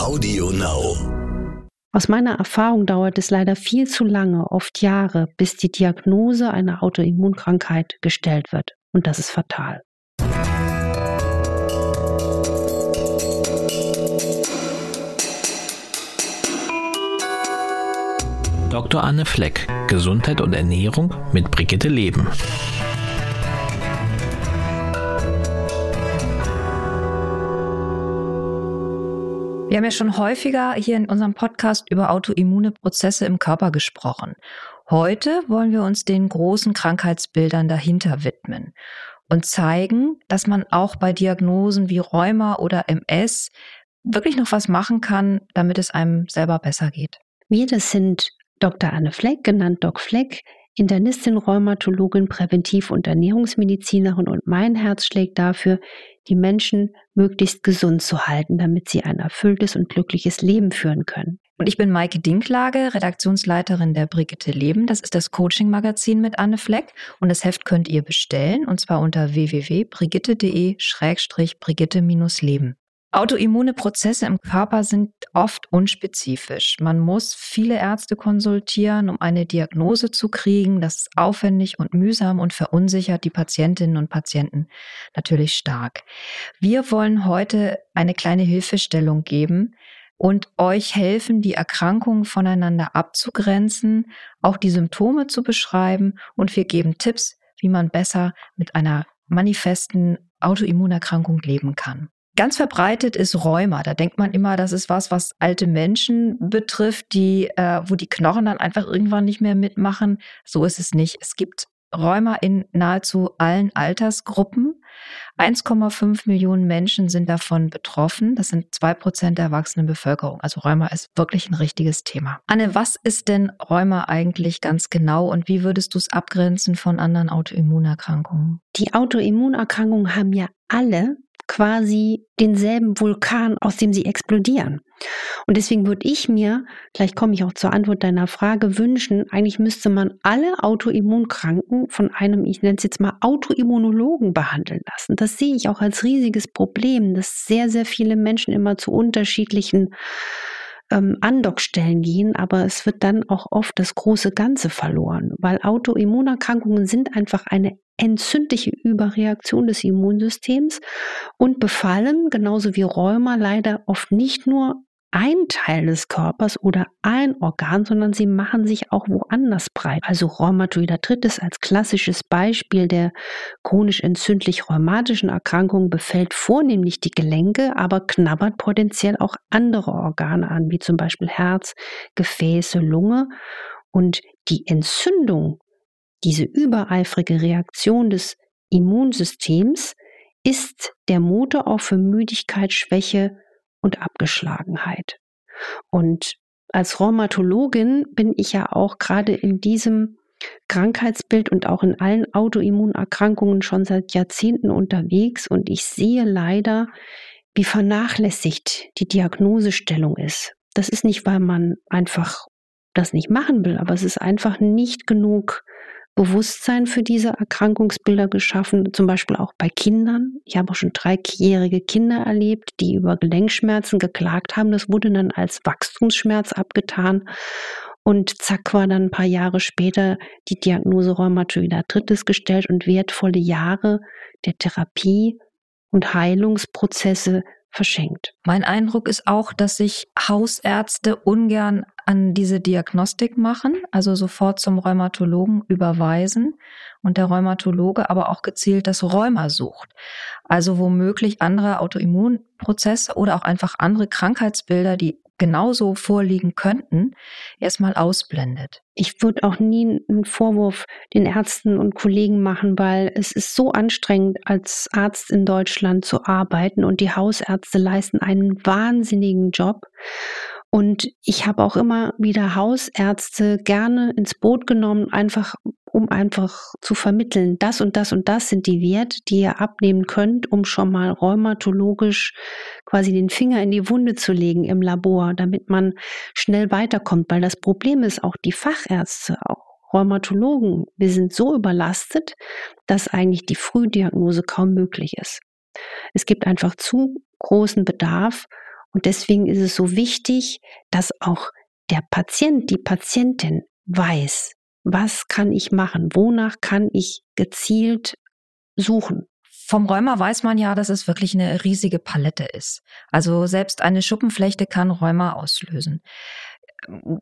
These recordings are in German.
Audio Now. Aus meiner Erfahrung dauert es leider viel zu lange, oft Jahre, bis die Diagnose einer Autoimmunkrankheit gestellt wird. Und das ist fatal. Dr. Anne Fleck, Gesundheit und Ernährung mit Brigitte Leben. Wir haben ja schon häufiger hier in unserem Podcast über autoimmune Prozesse im Körper gesprochen. Heute wollen wir uns den großen Krankheitsbildern dahinter widmen und zeigen, dass man auch bei Diagnosen wie Rheuma oder MS wirklich noch was machen kann, damit es einem selber besser geht. Wir, das sind Dr. Anne Fleck, genannt Doc Fleck, Internistin, Rheumatologin, Präventiv- und Ernährungsmedizinerin und mein Herz schlägt dafür, die Menschen möglichst gesund zu halten, damit sie ein erfülltes und glückliches Leben führen können. Und ich bin Maike Dinklage, Redaktionsleiterin der Brigitte Leben. Das ist das Coaching-Magazin mit Anne Fleck. Und das Heft könnt ihr bestellen, und zwar unter www.brigitte.de-brigitte-leben. Autoimmune Prozesse im Körper sind oft unspezifisch. Man muss viele Ärzte konsultieren, um eine Diagnose zu kriegen. Das ist aufwendig und mühsam und verunsichert die Patientinnen und Patienten natürlich stark. Wir wollen heute eine kleine Hilfestellung geben und euch helfen, die Erkrankungen voneinander abzugrenzen, auch die Symptome zu beschreiben und wir geben Tipps, wie man besser mit einer manifesten Autoimmunerkrankung leben kann. Ganz verbreitet ist Rheuma. Da denkt man immer, das ist was, was alte Menschen betrifft, die, äh, wo die Knochen dann einfach irgendwann nicht mehr mitmachen. So ist es nicht. Es gibt Rheuma in nahezu allen Altersgruppen. 1,5 Millionen Menschen sind davon betroffen. Das sind zwei Prozent der erwachsenen Bevölkerung. Also Rheuma ist wirklich ein richtiges Thema. Anne, was ist denn Rheuma eigentlich ganz genau und wie würdest du es abgrenzen von anderen Autoimmunerkrankungen? Die Autoimmunerkrankungen haben ja alle quasi denselben Vulkan, aus dem sie explodieren. Und deswegen würde ich mir, gleich komme ich auch zur Antwort deiner Frage, wünschen, eigentlich müsste man alle Autoimmunkranken von einem, ich nenne es jetzt mal Autoimmunologen behandeln lassen. Das sehe ich auch als riesiges Problem, dass sehr, sehr viele Menschen immer zu unterschiedlichen ähm, Andockstellen gehen, aber es wird dann auch oft das große Ganze verloren, weil Autoimmunerkrankungen sind einfach eine entzündliche Überreaktion des Immunsystems und befallen, genauso wie Rheuma, leider oft nicht nur ein Teil des Körpers oder ein Organ, sondern sie machen sich auch woanders breit. Also Rheumatoid Arthritis als klassisches Beispiel der chronisch entzündlich rheumatischen Erkrankung befällt vornehmlich die Gelenke, aber knabbert potenziell auch andere Organe an, wie zum Beispiel Herz, Gefäße, Lunge. Und die Entzündung diese übereifrige Reaktion des Immunsystems ist der Motor auch für Müdigkeit, Schwäche und Abgeschlagenheit. Und als Rheumatologin bin ich ja auch gerade in diesem Krankheitsbild und auch in allen Autoimmunerkrankungen schon seit Jahrzehnten unterwegs und ich sehe leider, wie vernachlässigt die Diagnosestellung ist. Das ist nicht, weil man einfach das nicht machen will, aber es ist einfach nicht genug Bewusstsein für diese Erkrankungsbilder geschaffen, zum Beispiel auch bei Kindern. Ich habe auch schon dreijährige Kinder erlebt, die über Gelenkschmerzen geklagt haben. Das wurde dann als Wachstumsschmerz abgetan. Und zack war dann ein paar Jahre später die Diagnose Rheumatoid Arthritis gestellt und wertvolle Jahre der Therapie und Heilungsprozesse verschenkt. Mein Eindruck ist auch, dass sich Hausärzte ungern an diese Diagnostik machen, also sofort zum Rheumatologen überweisen und der Rheumatologe aber auch gezielt das Rheuma sucht. Also womöglich andere Autoimmunprozesse oder auch einfach andere Krankheitsbilder, die genauso vorliegen könnten, erstmal ausblendet. Ich würde auch nie einen Vorwurf den Ärzten und Kollegen machen, weil es ist so anstrengend, als Arzt in Deutschland zu arbeiten und die Hausärzte leisten einen wahnsinnigen Job. Und ich habe auch immer wieder Hausärzte gerne ins Boot genommen, einfach um einfach zu vermitteln, das und das und das sind die Werte, die ihr abnehmen könnt, um schon mal rheumatologisch quasi den Finger in die Wunde zu legen im Labor, damit man schnell weiterkommt. Weil das Problem ist auch die Fachärzte, auch Rheumatologen, wir sind so überlastet, dass eigentlich die Frühdiagnose kaum möglich ist. Es gibt einfach zu großen Bedarf Und deswegen ist es so wichtig, dass auch der Patient, die Patientin weiß, was kann ich machen, wonach kann ich gezielt suchen. Vom Rheuma weiß man ja, dass es wirklich eine riesige Palette ist. Also selbst eine Schuppenflechte kann Rheuma auslösen.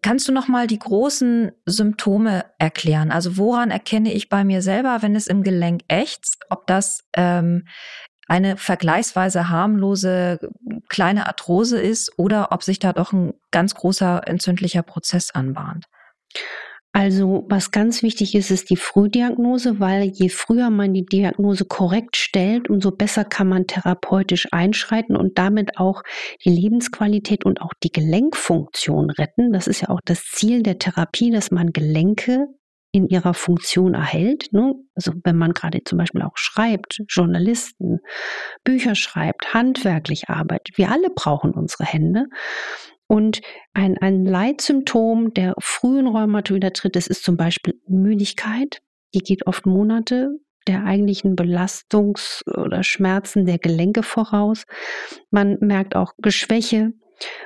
Kannst du noch mal die großen Symptome erklären? Also woran erkenne ich bei mir selber, wenn es im Gelenk ächzt, ob das ähm, eine vergleichsweise harmlose kleine Arthrose ist oder ob sich da doch ein ganz großer entzündlicher Prozess anbahnt? Also was ganz wichtig ist, ist die Frühdiagnose, weil je früher man die Diagnose korrekt stellt, umso besser kann man therapeutisch einschreiten und damit auch die Lebensqualität und auch die Gelenkfunktion retten. Das ist ja auch das Ziel der Therapie, dass man Gelenke in ihrer Funktion erhält. Ne? Also wenn man gerade zum Beispiel auch schreibt, Journalisten, Bücher schreibt, handwerklich arbeitet, wir alle brauchen unsere Hände. Und ein, ein Leitsymptom der frühen Rheumatoidarthritis ist zum Beispiel Müdigkeit. Die geht oft Monate der eigentlichen Belastungs- oder Schmerzen der Gelenke voraus. Man merkt auch Geschwäche.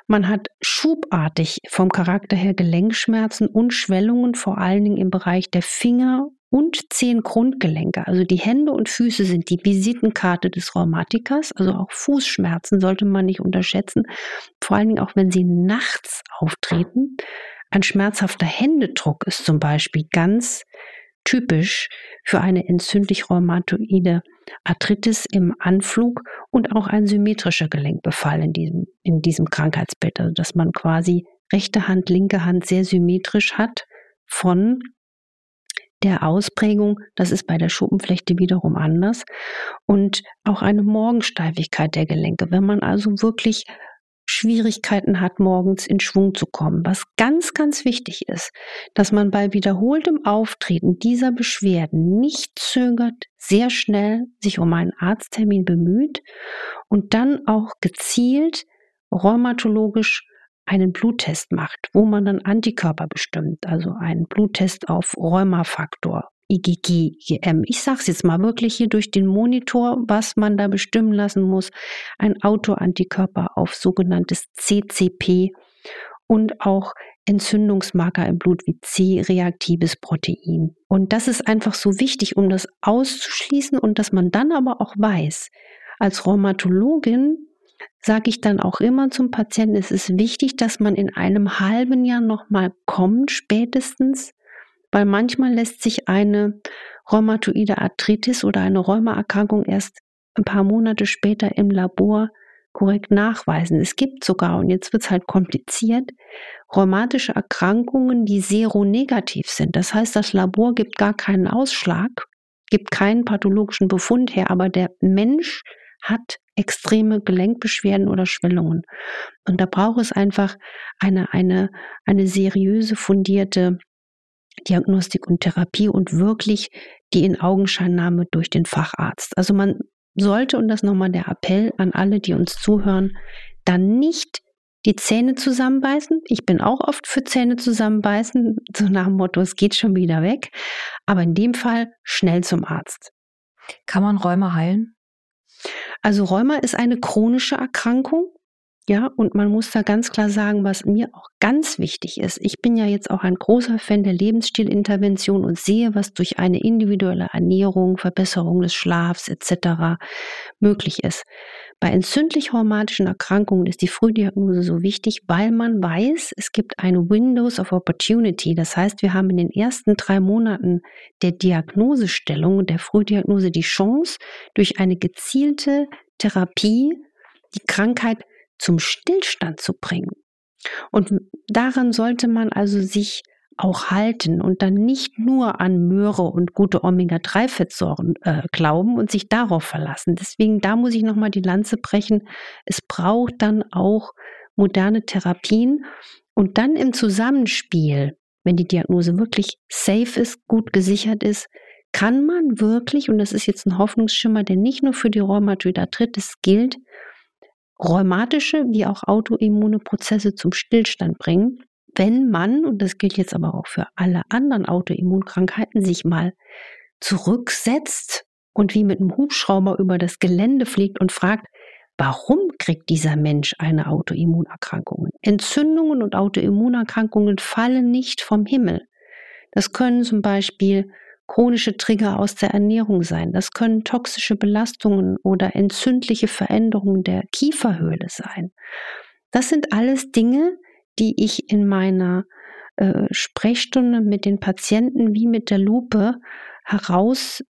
Man hat schubartig vom Charakter her Gelenkschmerzen und Schwellungen, vor allen Dingen im Bereich der Finger und zehn Grundgelenke. Also die Hände und Füße sind die Visitenkarte des Rheumatikers. Also auch Fußschmerzen sollte man nicht unterschätzen. Vor allen Dingen auch, wenn sie nachts auftreten. Ein schmerzhafter Händedruck ist zum Beispiel ganz typisch für eine entzündlich-rheumatoide Arthritis im Anflug und auch ein symmetrischer Gelenkbefall in diesem, in diesem Krankheitsbild. Also dass man quasi rechte Hand, linke Hand sehr symmetrisch hat von der Ausprägung, das ist bei der Schuppenflechte wiederum anders. Und auch eine Morgensteifigkeit der Gelenke. Wenn man also wirklich Schwierigkeiten hat, morgens in Schwung zu kommen. Was ganz, ganz wichtig ist, dass man bei wiederholtem Auftreten dieser Beschwerden nicht zögert, sehr schnell sich um einen Arzttermin bemüht und dann auch gezielt rheumatologisch einen Bluttest macht, wo man dann Antikörper bestimmt, also einen Bluttest auf Rheumafaktor, IgG, IgM. Ich sage es jetzt mal wirklich hier durch den Monitor, was man da bestimmen lassen muss. Ein Autoantikörper auf sogenanntes CCP und auch Entzündungsmarker im Blut wie C-reaktives Protein. Und das ist einfach so wichtig, um das auszuschließen und dass man dann aber auch weiß, als Rheumatologin sage ich dann auch immer zum Patienten, es ist wichtig, dass man in einem halben Jahr nochmal kommt, spätestens, weil manchmal lässt sich eine rheumatoide Arthritis oder eine Rheumaerkrankung erst ein paar Monate später im Labor korrekt nachweisen. Es gibt sogar, und jetzt wird es halt kompliziert, rheumatische Erkrankungen, die seronegativ sind. Das heißt, das Labor gibt gar keinen Ausschlag, gibt keinen pathologischen Befund her, aber der Mensch hat extreme Gelenkbeschwerden oder Schwellungen. Und da braucht es einfach eine, eine, eine seriöse, fundierte Diagnostik und Therapie und wirklich die in Augenscheinnahme durch den Facharzt. Also man sollte, und das nochmal der Appell an alle, die uns zuhören, dann nicht die Zähne zusammenbeißen. Ich bin auch oft für Zähne zusammenbeißen, so nach dem Motto, es geht schon wieder weg. Aber in dem Fall schnell zum Arzt. Kann man Räume heilen? Also Rheuma ist eine chronische Erkrankung. Ja, und man muss da ganz klar sagen, was mir auch ganz wichtig ist. Ich bin ja jetzt auch ein großer Fan der Lebensstilintervention und sehe, was durch eine individuelle Ernährung, Verbesserung des Schlafs etc. möglich ist. Bei entzündlich-rheumatischen Erkrankungen ist die Frühdiagnose so wichtig, weil man weiß, es gibt eine Windows of Opportunity. Das heißt, wir haben in den ersten drei Monaten der Diagnosestellung, der Frühdiagnose die Chance, durch eine gezielte Therapie die Krankheit zum Stillstand zu bringen. Und daran sollte man also sich auch halten und dann nicht nur an Möhre und gute Omega-3-Fettsäuren äh, glauben und sich darauf verlassen. Deswegen, da muss ich nochmal die Lanze brechen. Es braucht dann auch moderne Therapien und dann im Zusammenspiel, wenn die Diagnose wirklich safe ist, gut gesichert ist, kann man wirklich, und das ist jetzt ein Hoffnungsschimmer, der nicht nur für die Rheumatoid Arthritis gilt, rheumatische wie auch autoimmune Prozesse zum Stillstand bringen, wenn man, und das gilt jetzt aber auch für alle anderen Autoimmunkrankheiten, sich mal zurücksetzt und wie mit einem Hubschrauber über das Gelände fliegt und fragt, warum kriegt dieser Mensch eine Autoimmunerkrankung? Entzündungen und Autoimmunerkrankungen fallen nicht vom Himmel. Das können zum Beispiel chronische Trigger aus der Ernährung sein. Das können toxische Belastungen oder entzündliche Veränderungen der Kieferhöhle sein. Das sind alles Dinge, die ich in meiner äh, Sprechstunde mit den Patienten wie mit der Lupe herausfische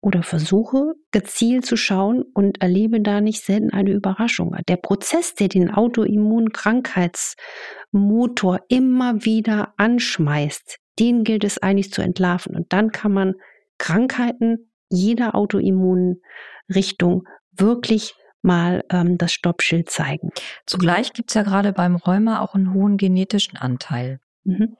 oder versuche gezielt zu schauen und erlebe da nicht selten eine Überraschung. Der Prozess, der den Autoimmunkrankheitsmotor immer wieder anschmeißt, den gilt es eigentlich zu entlarven. Und dann kann man Krankheiten jeder Autoimmunrichtung wirklich mal ähm, das Stoppschild zeigen. Zugleich gibt es ja gerade beim Rheuma auch einen hohen genetischen Anteil. Mhm.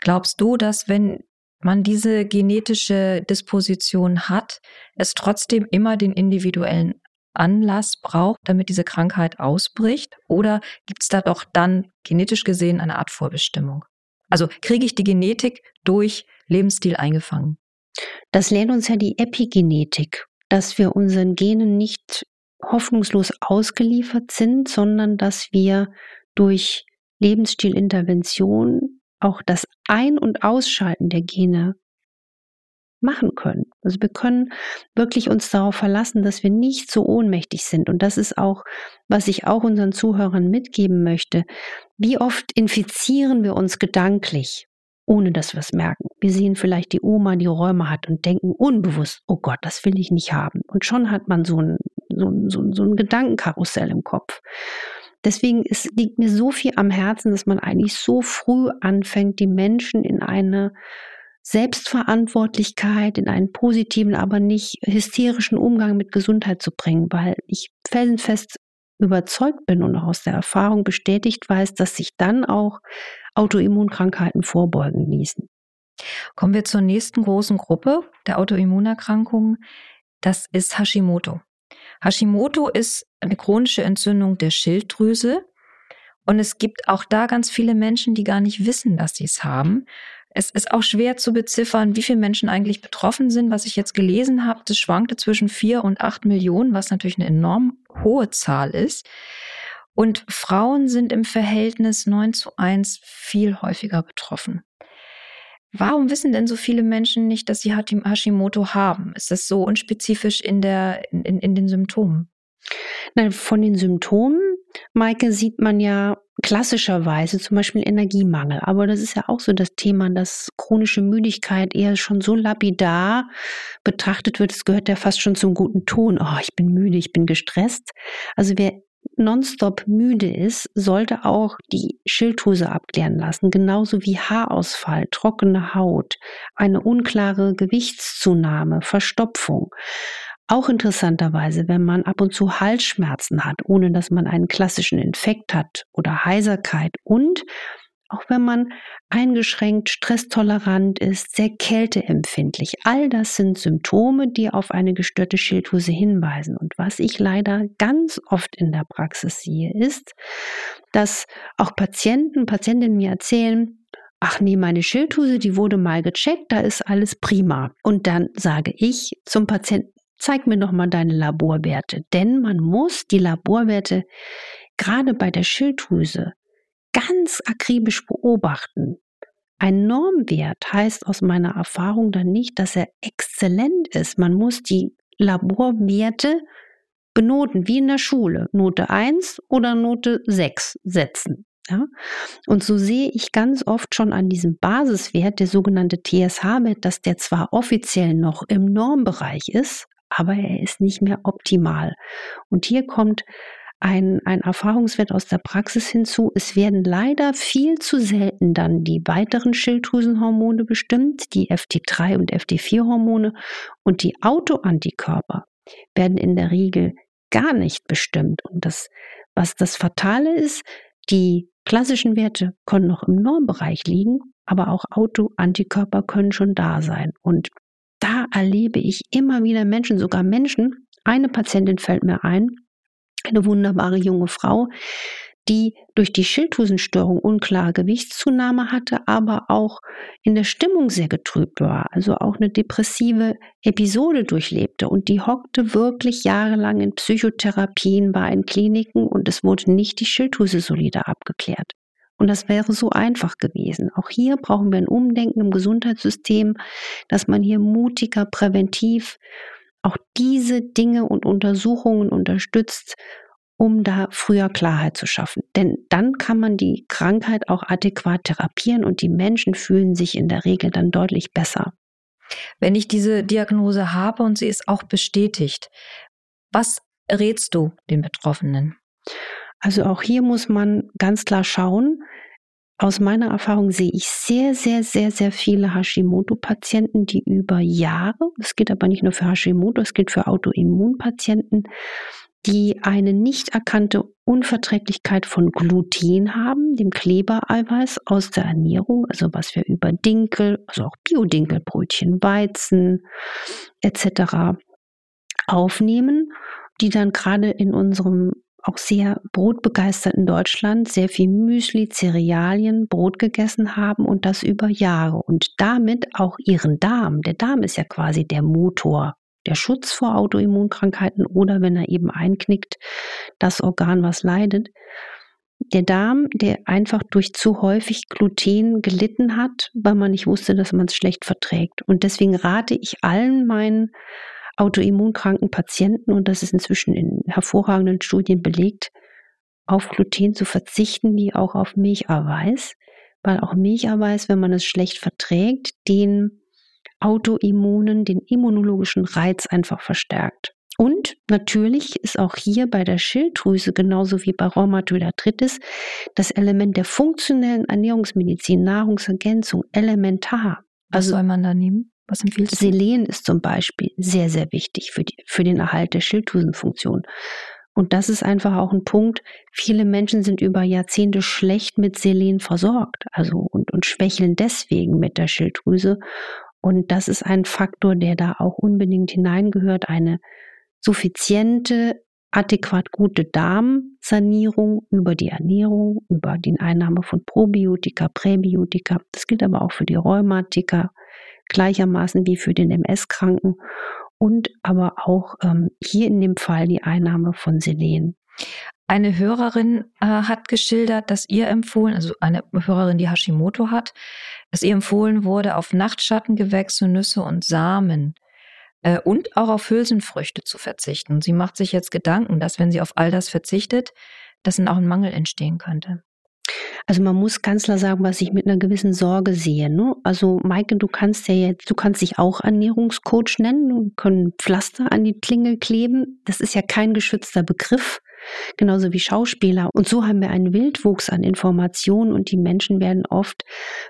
Glaubst du, dass wenn man diese genetische Disposition hat, es trotzdem immer den individuellen Anlass braucht, damit diese Krankheit ausbricht? Oder gibt es da doch dann genetisch gesehen eine Art Vorbestimmung? Also kriege ich die Genetik durch Lebensstil eingefangen? Das lehrt uns ja die Epigenetik, dass wir unseren Genen nicht hoffnungslos ausgeliefert sind, sondern dass wir durch Lebensstilintervention auch das Ein- und Ausschalten der Gene machen können. Also wir können wirklich uns darauf verlassen, dass wir nicht so ohnmächtig sind. Und das ist auch, was ich auch unseren Zuhörern mitgeben möchte. Wie oft infizieren wir uns gedanklich, ohne dass wir es merken? Wir sehen vielleicht die Oma, die Räume hat und denken unbewusst, oh Gott, das will ich nicht haben. Und schon hat man so ein, so, so, so ein Gedankenkarussell im Kopf. Deswegen ist, liegt mir so viel am Herzen, dass man eigentlich so früh anfängt, die Menschen in eine Selbstverantwortlichkeit, in einen positiven, aber nicht hysterischen Umgang mit Gesundheit zu bringen, weil ich felsenfest überzeugt bin und auch aus der Erfahrung bestätigt weiß, dass sich dann auch Autoimmunkrankheiten vorbeugen ließen. Kommen wir zur nächsten großen Gruppe der Autoimmunerkrankungen. Das ist Hashimoto. Hashimoto ist eine chronische Entzündung der Schilddrüse. Und es gibt auch da ganz viele Menschen, die gar nicht wissen, dass sie es haben. Es ist auch schwer zu beziffern, wie viele Menschen eigentlich betroffen sind. Was ich jetzt gelesen habe, das schwankte zwischen vier und acht Millionen, was natürlich eine enorm hohe Zahl ist. Und Frauen sind im Verhältnis 9 zu 1 viel häufiger betroffen. Warum wissen denn so viele Menschen nicht, dass sie Hashimoto haben? Ist das so unspezifisch in, der, in, in den Symptomen? Nein, von den Symptomen, Maike, sieht man ja klassischerweise zum Beispiel Energiemangel. Aber das ist ja auch so das Thema, dass chronische Müdigkeit eher schon so lapidar betrachtet wird. Es gehört ja fast schon zum guten Ton. Oh, ich bin müde, ich bin gestresst. Also wer nonstop müde ist, sollte auch die Schilddrüse abklären lassen, genauso wie Haarausfall, trockene Haut, eine unklare Gewichtszunahme, Verstopfung. Auch interessanterweise, wenn man ab und zu Halsschmerzen hat, ohne dass man einen klassischen Infekt hat oder Heiserkeit und auch wenn man eingeschränkt, stresstolerant ist, sehr kälteempfindlich. All das sind Symptome, die auf eine gestörte Schilddrüse hinweisen. Und was ich leider ganz oft in der Praxis sehe, ist, dass auch Patienten, Patientinnen mir erzählen, ach nee, meine Schilddrüse, die wurde mal gecheckt, da ist alles prima. Und dann sage ich zum Patienten, zeig mir doch mal deine Laborwerte. Denn man muss die Laborwerte gerade bei der Schilddrüse ganz akribisch beobachten. Ein Normwert heißt aus meiner Erfahrung dann nicht, dass er exzellent ist. Man muss die Laborwerte benoten, wie in der Schule. Note 1 oder Note 6 setzen. Ja? Und so sehe ich ganz oft schon an diesem Basiswert, der sogenannte TSH-Wert, dass der zwar offiziell noch im Normbereich ist, aber er ist nicht mehr optimal. Und hier kommt ein, ein Erfahrungswert aus der Praxis hinzu. Es werden leider viel zu selten dann die weiteren Schilddrüsenhormone bestimmt, die FT3 und FT4-Hormone und die Autoantikörper werden in der Regel gar nicht bestimmt. Und das, was das Fatale ist, die klassischen Werte können noch im Normbereich liegen, aber auch Autoantikörper können schon da sein. Und da erlebe ich immer wieder Menschen, sogar Menschen. Eine Patientin fällt mir ein, eine wunderbare junge Frau, die durch die Schilddrüsenstörung unklare Gewichtszunahme hatte, aber auch in der Stimmung sehr getrübt war, also auch eine depressive Episode durchlebte. Und die hockte wirklich jahrelang in Psychotherapien, war in Kliniken und es wurde nicht die Schilddrüse solide abgeklärt. Und das wäre so einfach gewesen. Auch hier brauchen wir ein Umdenken im Gesundheitssystem, dass man hier mutiger, präventiv auch diese Dinge und Untersuchungen unterstützt, um da früher Klarheit zu schaffen. Denn dann kann man die Krankheit auch adäquat therapieren und die Menschen fühlen sich in der Regel dann deutlich besser. Wenn ich diese Diagnose habe und sie ist auch bestätigt, was rätst du den Betroffenen? Also auch hier muss man ganz klar schauen. Aus meiner Erfahrung sehe ich sehr, sehr, sehr, sehr viele Hashimoto-Patienten, die über Jahre, es geht aber nicht nur für Hashimoto, es gilt für Autoimmunpatienten, die eine nicht erkannte Unverträglichkeit von Gluten haben, dem Klebereiweiß aus der Ernährung, also was wir über Dinkel, also auch Biodinkelbrötchen, Weizen etc. aufnehmen, die dann gerade in unserem auch sehr brotbegeisterten Deutschland sehr viel Müsli, Cerealien, Brot gegessen haben und das über Jahre und damit auch ihren Darm. Der Darm ist ja quasi der Motor, der Schutz vor Autoimmunkrankheiten oder wenn er eben einknickt, das Organ, was leidet. Der Darm, der einfach durch zu häufig Gluten gelitten hat, weil man nicht wusste, dass man es schlecht verträgt. Und deswegen rate ich allen meinen autoimmunkranken Patienten, und das ist inzwischen in hervorragenden Studien belegt, auf Gluten zu verzichten, wie auch auf Milcherweiß, weil auch Milcherweiß, wenn man es schlecht verträgt, den autoimmunen, den immunologischen Reiz einfach verstärkt. Und natürlich ist auch hier bei der Schilddrüse genauso wie bei Rheumatoid Arthritis das Element der funktionellen Ernährungsmedizin, Nahrungsergänzung elementar. Was also, soll man da nehmen? Was empfiehlst du? Selen ist zum Beispiel sehr, sehr wichtig für, die, für den Erhalt der Schilddrüsenfunktion. Und das ist einfach auch ein Punkt. Viele Menschen sind über Jahrzehnte schlecht mit Selen versorgt, also und, und schwächeln deswegen mit der Schilddrüse. Und das ist ein Faktor, der da auch unbedingt hineingehört. Eine suffiziente, adäquat gute Darmsanierung über die Ernährung, über die Einnahme von Probiotika, Präbiotika. Das gilt aber auch für die Rheumatiker, gleichermaßen wie für den MS-Kranken und aber auch ähm, hier in dem Fall die Einnahme von Selen. Eine Hörerin äh, hat geschildert, dass ihr empfohlen, also eine Hörerin, die Hashimoto hat, dass ihr empfohlen wurde, auf Nachtschattengewächse, Nüsse und Samen äh, und auch auf Hülsenfrüchte zu verzichten. Sie macht sich jetzt Gedanken, dass wenn sie auf all das verzichtet, dass dann auch ein Mangel entstehen könnte. Also man muss ganz klar sagen, was ich mit einer gewissen Sorge sehe. Ne? Also Maike, du kannst ja jetzt, du kannst dich auch Ernährungscoach nennen und können Pflaster an die Klingel kleben. Das ist ja kein geschützter Begriff genauso wie Schauspieler. Und so haben wir einen Wildwuchs an Informationen und die Menschen werden oft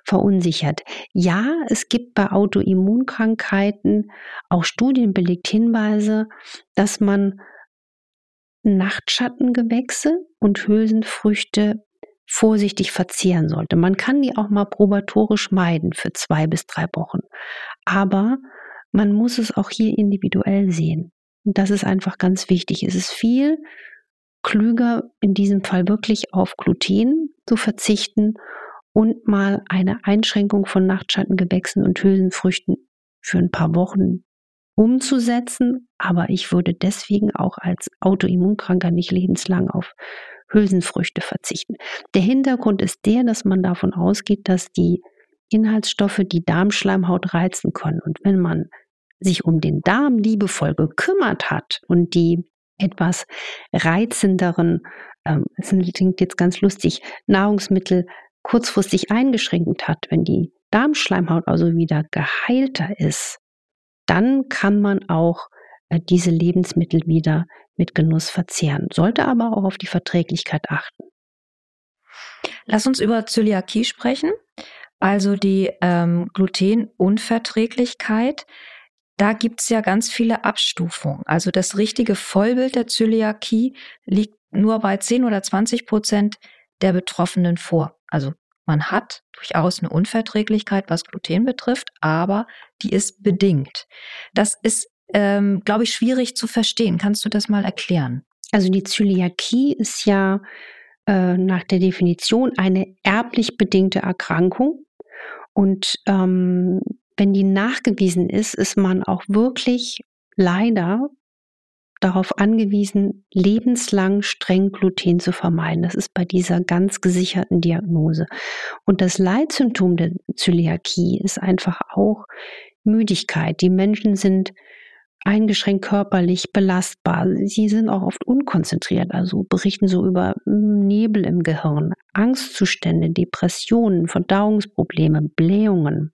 verunsichert. Ja, es gibt bei Autoimmunkrankheiten auch studienbelegt Hinweise, dass man Nachtschattengewächse und Hülsenfrüchte vorsichtig verzehren sollte. Man kann die auch mal probatorisch meiden für zwei bis drei Wochen. Aber man muss es auch hier individuell sehen. Und das ist einfach ganz wichtig. Es ist viel klüger, in diesem Fall wirklich auf Gluten zu verzichten und mal eine Einschränkung von Nachtschattengewächsen und Hülsenfrüchten für ein paar Wochen umzusetzen. Aber ich würde deswegen auch als Autoimmunkranker nicht lebenslang auf Hülsenfrüchte verzichten. Der Hintergrund ist der, dass man davon ausgeht, dass die Inhaltsstoffe die Darmschleimhaut reizen können. Und wenn man sich um den Darm liebevoll gekümmert hat und die etwas reizenderen, ähm, es klingt jetzt ganz lustig, Nahrungsmittel kurzfristig eingeschränkt hat, wenn die Darmschleimhaut also wieder geheilter ist, dann kann man auch diese Lebensmittel wieder mit Genuss verzehren, sollte aber auch auf die Verträglichkeit achten. Lass uns über Zöliakie sprechen, also die ähm, Glutenunverträglichkeit. Da gibt es ja ganz viele Abstufungen. Also das richtige Vollbild der Zöliakie liegt nur bei 10 oder 20 Prozent der Betroffenen vor. Also man hat durchaus eine Unverträglichkeit, was Gluten betrifft, aber die ist bedingt. Das ist ähm, glaube ich, schwierig zu verstehen. Kannst du das mal erklären? Also die Zöliakie ist ja äh, nach der Definition eine erblich bedingte Erkrankung. Und ähm, wenn die nachgewiesen ist, ist man auch wirklich leider darauf angewiesen, lebenslang streng Gluten zu vermeiden. Das ist bei dieser ganz gesicherten Diagnose. Und das Leitsymptom der Zöliakie ist einfach auch Müdigkeit. Die Menschen sind eingeschränkt körperlich belastbar. Sie sind auch oft unkonzentriert, also berichten so über Nebel im Gehirn, Angstzustände, Depressionen, Verdauungsprobleme, Blähungen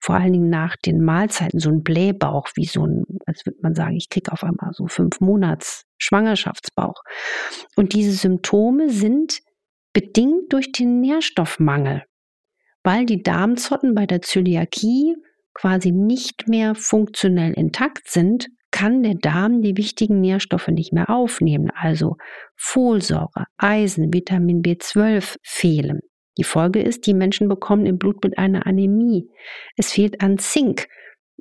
vor allen Dingen nach den Mahlzeiten so ein Blähbauch, wie so ein, als würde man sagen, ich kriege auf einmal so fünf Monats Schwangerschaftsbauch. Und diese Symptome sind bedingt durch den Nährstoffmangel, weil die Darmzotten bei der Zöliakie quasi nicht mehr funktionell intakt sind, kann der Darm die wichtigen Nährstoffe nicht mehr aufnehmen, also Folsäure, Eisen, Vitamin B12 fehlen. Die Folge ist, die Menschen bekommen im Blutbild eine Anämie. Es fehlt an Zink.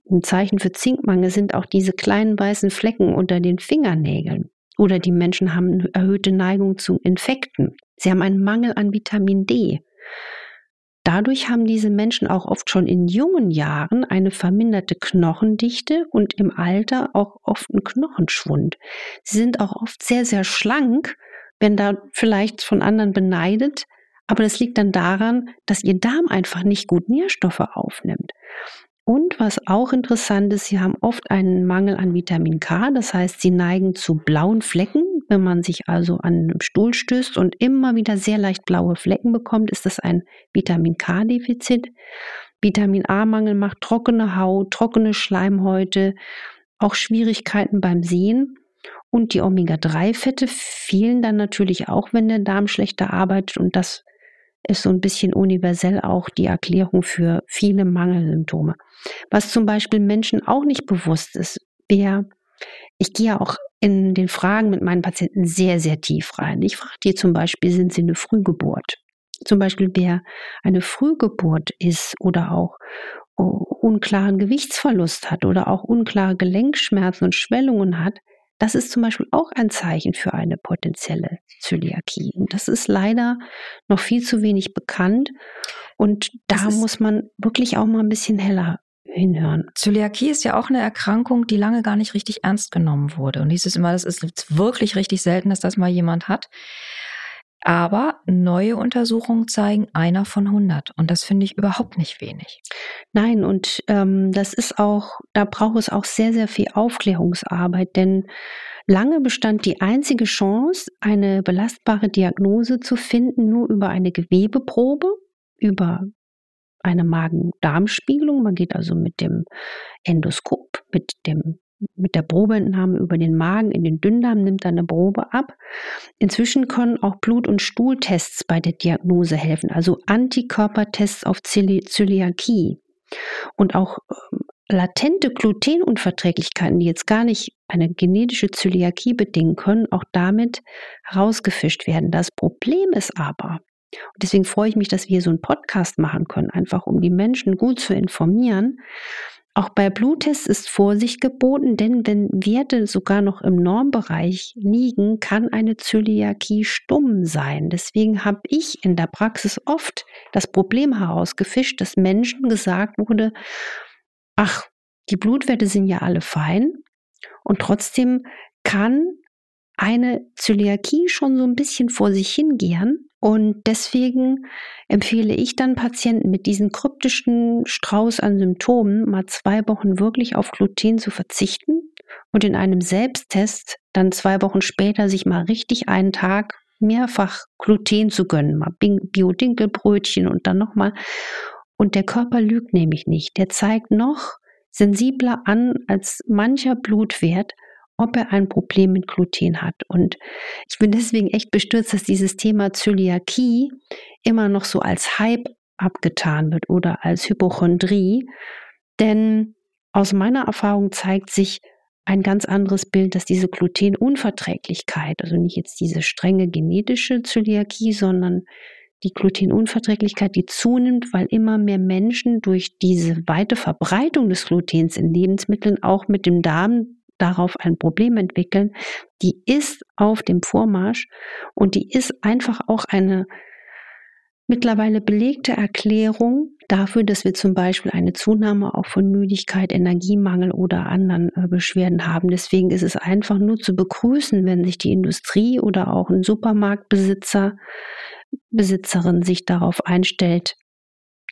Ein Zeichen für Zinkmangel sind auch diese kleinen weißen Flecken unter den Fingernägeln. Oder die Menschen haben erhöhte Neigung zu Infekten. Sie haben einen Mangel an Vitamin D. Dadurch haben diese Menschen auch oft schon in jungen Jahren eine verminderte Knochendichte und im Alter auch oft einen Knochenschwund. Sie sind auch oft sehr, sehr schlank, wenn da vielleicht von anderen beneidet, aber das liegt dann daran, dass ihr Darm einfach nicht gut Nährstoffe aufnimmt. Und was auch interessant ist, sie haben oft einen Mangel an Vitamin K, das heißt, sie neigen zu blauen Flecken. Wenn man sich also an einem Stuhl stößt und immer wieder sehr leicht blaue Flecken bekommt, ist das ein Vitamin K-Defizit. Vitamin A-Mangel macht trockene Haut, trockene Schleimhäute, auch Schwierigkeiten beim Sehen. Und die Omega-3-Fette fehlen dann natürlich auch, wenn der Darm schlechter arbeitet. Und das ist so ein bisschen universell auch die Erklärung für viele Mangelsymptome. Was zum Beispiel Menschen auch nicht bewusst ist, wer, ich gehe ja auch in den Fragen mit meinen Patienten sehr, sehr tief rein. Ich frage die zum Beispiel, sind sie eine Frühgeburt? Zum Beispiel, wer eine Frühgeburt ist oder auch oh, unklaren Gewichtsverlust hat oder auch unklare Gelenkschmerzen und Schwellungen hat, das ist zum Beispiel auch ein Zeichen für eine potenzielle Zöliakie. Und das ist leider noch viel zu wenig bekannt. Und da muss man wirklich auch mal ein bisschen heller hinhören. Zöliakie ist ja auch eine Erkrankung, die lange gar nicht richtig ernst genommen wurde. Und dieses immer, das ist wirklich richtig selten, dass das mal jemand hat. Aber neue Untersuchungen zeigen einer von 100 und das finde ich überhaupt nicht wenig. Nein, und ähm, das ist auch, da braucht es auch sehr, sehr viel Aufklärungsarbeit, denn lange bestand die einzige Chance, eine belastbare Diagnose zu finden, nur über eine Gewebeprobe, über eine Magen-Darm-Spiegelung. Man geht also mit dem Endoskop, mit dem mit der Probeentnahme über den Magen in den Dünndarm nimmt dann eine Probe ab. Inzwischen können auch Blut- und Stuhltests bei der Diagnose helfen, also Antikörpertests auf Zöliakie. Und auch ähm, latente Glutenunverträglichkeiten, die jetzt gar nicht eine genetische Zöliakie bedingen können, auch damit herausgefischt werden. Das Problem ist aber, und deswegen freue ich mich, dass wir so einen Podcast machen können, einfach um die Menschen gut zu informieren, auch bei Bluttests ist Vorsicht geboten, denn wenn Werte sogar noch im Normbereich liegen, kann eine Zöliakie stumm sein. Deswegen habe ich in der Praxis oft das Problem herausgefischt, dass Menschen gesagt wurde, ach, die Blutwerte sind ja alle fein und trotzdem kann eine Zöliakie schon so ein bisschen vor sich hingehen und deswegen empfehle ich dann Patienten mit diesem kryptischen Strauß an Symptomen mal zwei Wochen wirklich auf Gluten zu verzichten und in einem Selbsttest dann zwei Wochen später sich mal richtig einen Tag mehrfach Gluten zu gönnen, mal Biodinkelbrötchen und dann nochmal. Und der Körper lügt nämlich nicht. Der zeigt noch sensibler an als mancher Blutwert ob er ein Problem mit Gluten hat. Und ich bin deswegen echt bestürzt, dass dieses Thema Zöliakie immer noch so als Hype abgetan wird oder als Hypochondrie. Denn aus meiner Erfahrung zeigt sich ein ganz anderes Bild, dass diese Glutenunverträglichkeit, also nicht jetzt diese strenge genetische Zöliakie, sondern die Glutenunverträglichkeit, die zunimmt, weil immer mehr Menschen durch diese weite Verbreitung des Glutens in Lebensmitteln auch mit dem Darm darauf ein Problem entwickeln, die ist auf dem Vormarsch und die ist einfach auch eine mittlerweile belegte Erklärung dafür, dass wir zum Beispiel eine Zunahme auch von Müdigkeit, Energiemangel oder anderen äh, Beschwerden haben. Deswegen ist es einfach nur zu begrüßen, wenn sich die Industrie oder auch ein Supermarktbesitzer, Besitzerin sich darauf einstellt,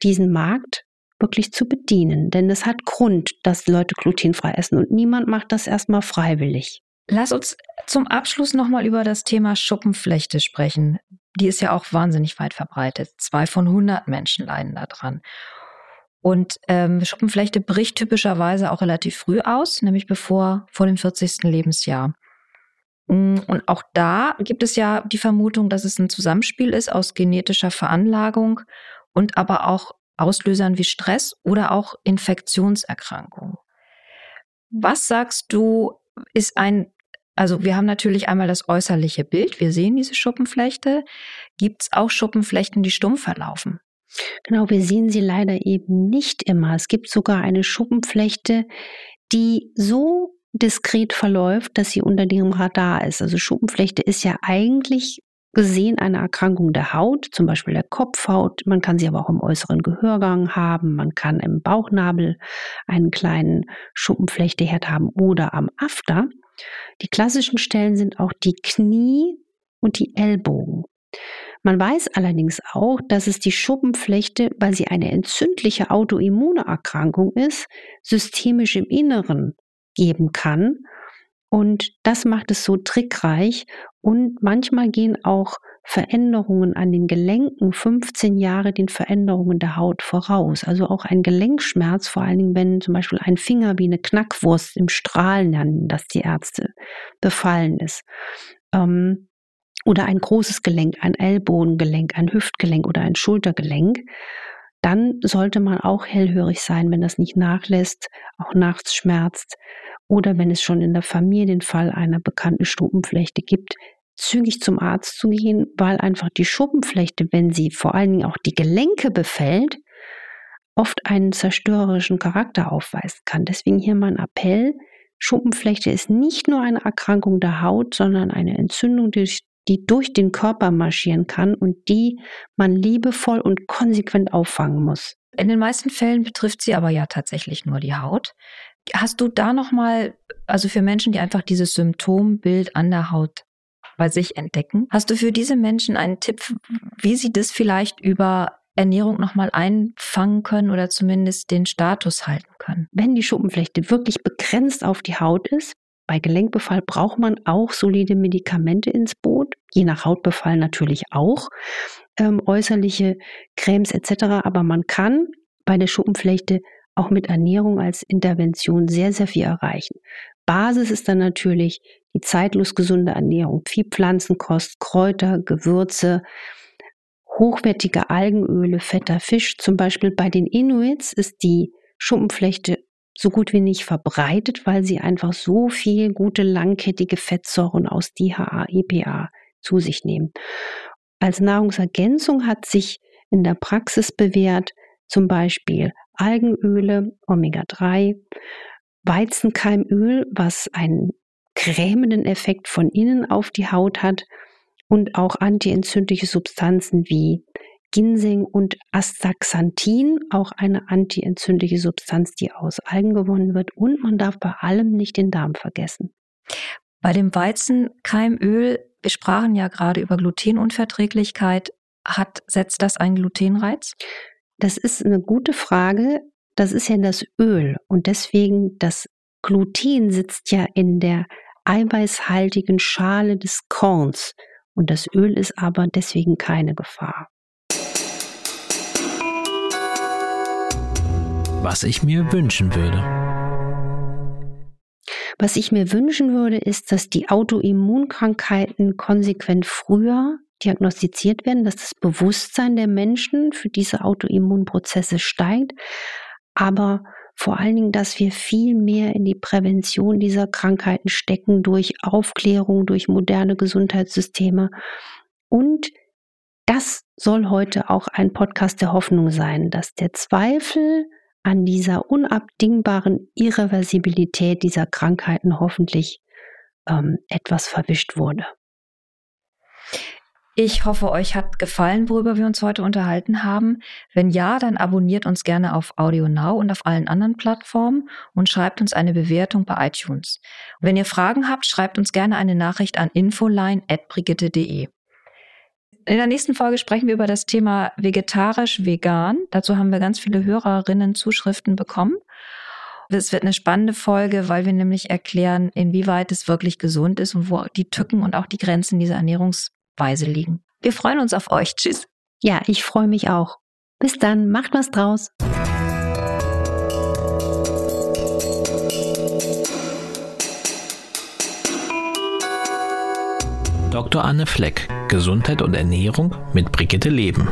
diesen Markt wirklich zu bedienen. Denn es hat Grund, dass Leute glutenfrei essen und niemand macht das erstmal freiwillig. Lass uns zum Abschluss nochmal über das Thema Schuppenflechte sprechen. Die ist ja auch wahnsinnig weit verbreitet. Zwei von 100 Menschen leiden daran. Und ähm, Schuppenflechte bricht typischerweise auch relativ früh aus, nämlich bevor vor dem 40. Lebensjahr. Mm, und auch da gibt es ja die Vermutung, dass es ein Zusammenspiel ist aus genetischer Veranlagung und aber auch Auslösern wie Stress oder auch Infektionserkrankungen. Was sagst du, ist ein also wir haben natürlich einmal das äußerliche Bild. Wir sehen diese Schuppenflechte. Gibt es auch Schuppenflechten, die stumm verlaufen? Genau, wir sehen sie leider eben nicht immer. Es gibt sogar eine Schuppenflechte, die so diskret verläuft, dass sie unter dem Radar ist. Also Schuppenflechte ist ja eigentlich gesehen eine Erkrankung der Haut, zum Beispiel der Kopfhaut. Man kann sie aber auch im äußeren Gehörgang haben. Man kann im Bauchnabel einen kleinen Schuppenflechteherd haben oder am After. Die klassischen Stellen sind auch die Knie und die Ellbogen. Man weiß allerdings auch, dass es die Schuppenflechte, weil sie eine entzündliche Autoimmunerkrankung ist, systemisch im Inneren geben kann. Und das macht es so trickreich. Und manchmal gehen auch Veränderungen an den Gelenken 15 Jahre den Veränderungen der Haut voraus. Also auch ein Gelenkschmerz, vor allen Dingen, wenn zum Beispiel ein Finger wie eine Knackwurst im Strahlen nennen, dass die Ärzte befallen ist. Ähm, oder ein großes Gelenk, ein Ellbogengelenk, ein Hüftgelenk oder ein Schultergelenk, dann sollte man auch hellhörig sein, wenn das nicht nachlässt, auch nachts schmerzt oder wenn es schon in der Familie den Fall einer bekannten Stuppenflechte gibt, zügig zum Arzt zu gehen, weil einfach die Schuppenflechte, wenn sie vor allen Dingen auch die Gelenke befällt, oft einen zerstörerischen Charakter aufweisen kann. Deswegen hier mein Appell, Schuppenflechte ist nicht nur eine Erkrankung der Haut, sondern eine Entzündung, die, die durch den Körper marschieren kann und die man liebevoll und konsequent auffangen muss. In den meisten Fällen betrifft sie aber ja tatsächlich nur die Haut. Hast du da nochmal, also für Menschen, die einfach dieses Symptombild an der Haut bei sich entdecken. Hast du für diese Menschen einen Tipp, wie sie das vielleicht über Ernährung nochmal einfangen können oder zumindest den Status halten können? Wenn die Schuppenflechte wirklich begrenzt auf die Haut ist, bei Gelenkbefall braucht man auch solide Medikamente ins Boot, je nach Hautbefall natürlich auch, ähm, äußerliche Cremes etc. Aber man kann bei der Schuppenflechte auch mit Ernährung als Intervention sehr, sehr viel erreichen. Basis ist dann natürlich die zeitlos gesunde Ernährung, viel Pflanzenkost, Kräuter, Gewürze, hochwertige Algenöle, fetter Fisch. Zum Beispiel bei den Inuits ist die Schuppenflechte so gut wie nicht verbreitet, weil sie einfach so viel gute langkettige Fettsäuren aus DHA, EPA zu sich nehmen. Als Nahrungsergänzung hat sich in der Praxis bewährt zum Beispiel Algenöle, Omega-3, Weizenkeimöl, was einen cremenden Effekt von innen auf die Haut hat und auch antientzündliche Substanzen wie Ginseng und Astaxanthin, auch eine antientzündliche Substanz, die aus Algen gewonnen wird. Und man darf bei allem nicht den Darm vergessen. Bei dem Weizenkeimöl, wir sprachen ja gerade über Glutenunverträglichkeit, hat, setzt das einen Glutenreiz? Das ist eine gute Frage. Das ist ja das Öl und deswegen das Gluten sitzt ja in der eiweißhaltigen Schale des Korns und das Öl ist aber deswegen keine Gefahr. Was ich mir wünschen würde. Was ich mir wünschen würde, ist, dass die Autoimmunkrankheiten konsequent früher diagnostiziert werden, dass das Bewusstsein der Menschen für diese Autoimmunprozesse steigt, aber vor allen Dingen, dass wir viel mehr in die Prävention dieser Krankheiten stecken durch Aufklärung, durch moderne Gesundheitssysteme. Und das soll heute auch ein Podcast der Hoffnung sein, dass der Zweifel an dieser unabdingbaren Irreversibilität dieser Krankheiten hoffentlich ähm, etwas verwischt wurde. Ich hoffe, euch hat gefallen, worüber wir uns heute unterhalten haben. Wenn ja, dann abonniert uns gerne auf Audio Now und auf allen anderen Plattformen und schreibt uns eine Bewertung bei iTunes. Wenn ihr Fragen habt, schreibt uns gerne eine Nachricht an infoline@brigitte.de. In der nächsten Folge sprechen wir über das Thema vegetarisch-vegan. Dazu haben wir ganz viele Hörerinnen Zuschriften bekommen. Es wird eine spannende Folge, weil wir nämlich erklären, inwieweit es wirklich gesund ist und wo die Tücken und auch die Grenzen dieser Ernährungs Weise liegen. Wir freuen uns auf euch. Tschüss. Ja, ich freue mich auch. Bis dann, macht was draus. Dr. Anne Fleck, Gesundheit und Ernährung mit Brigitte Leben.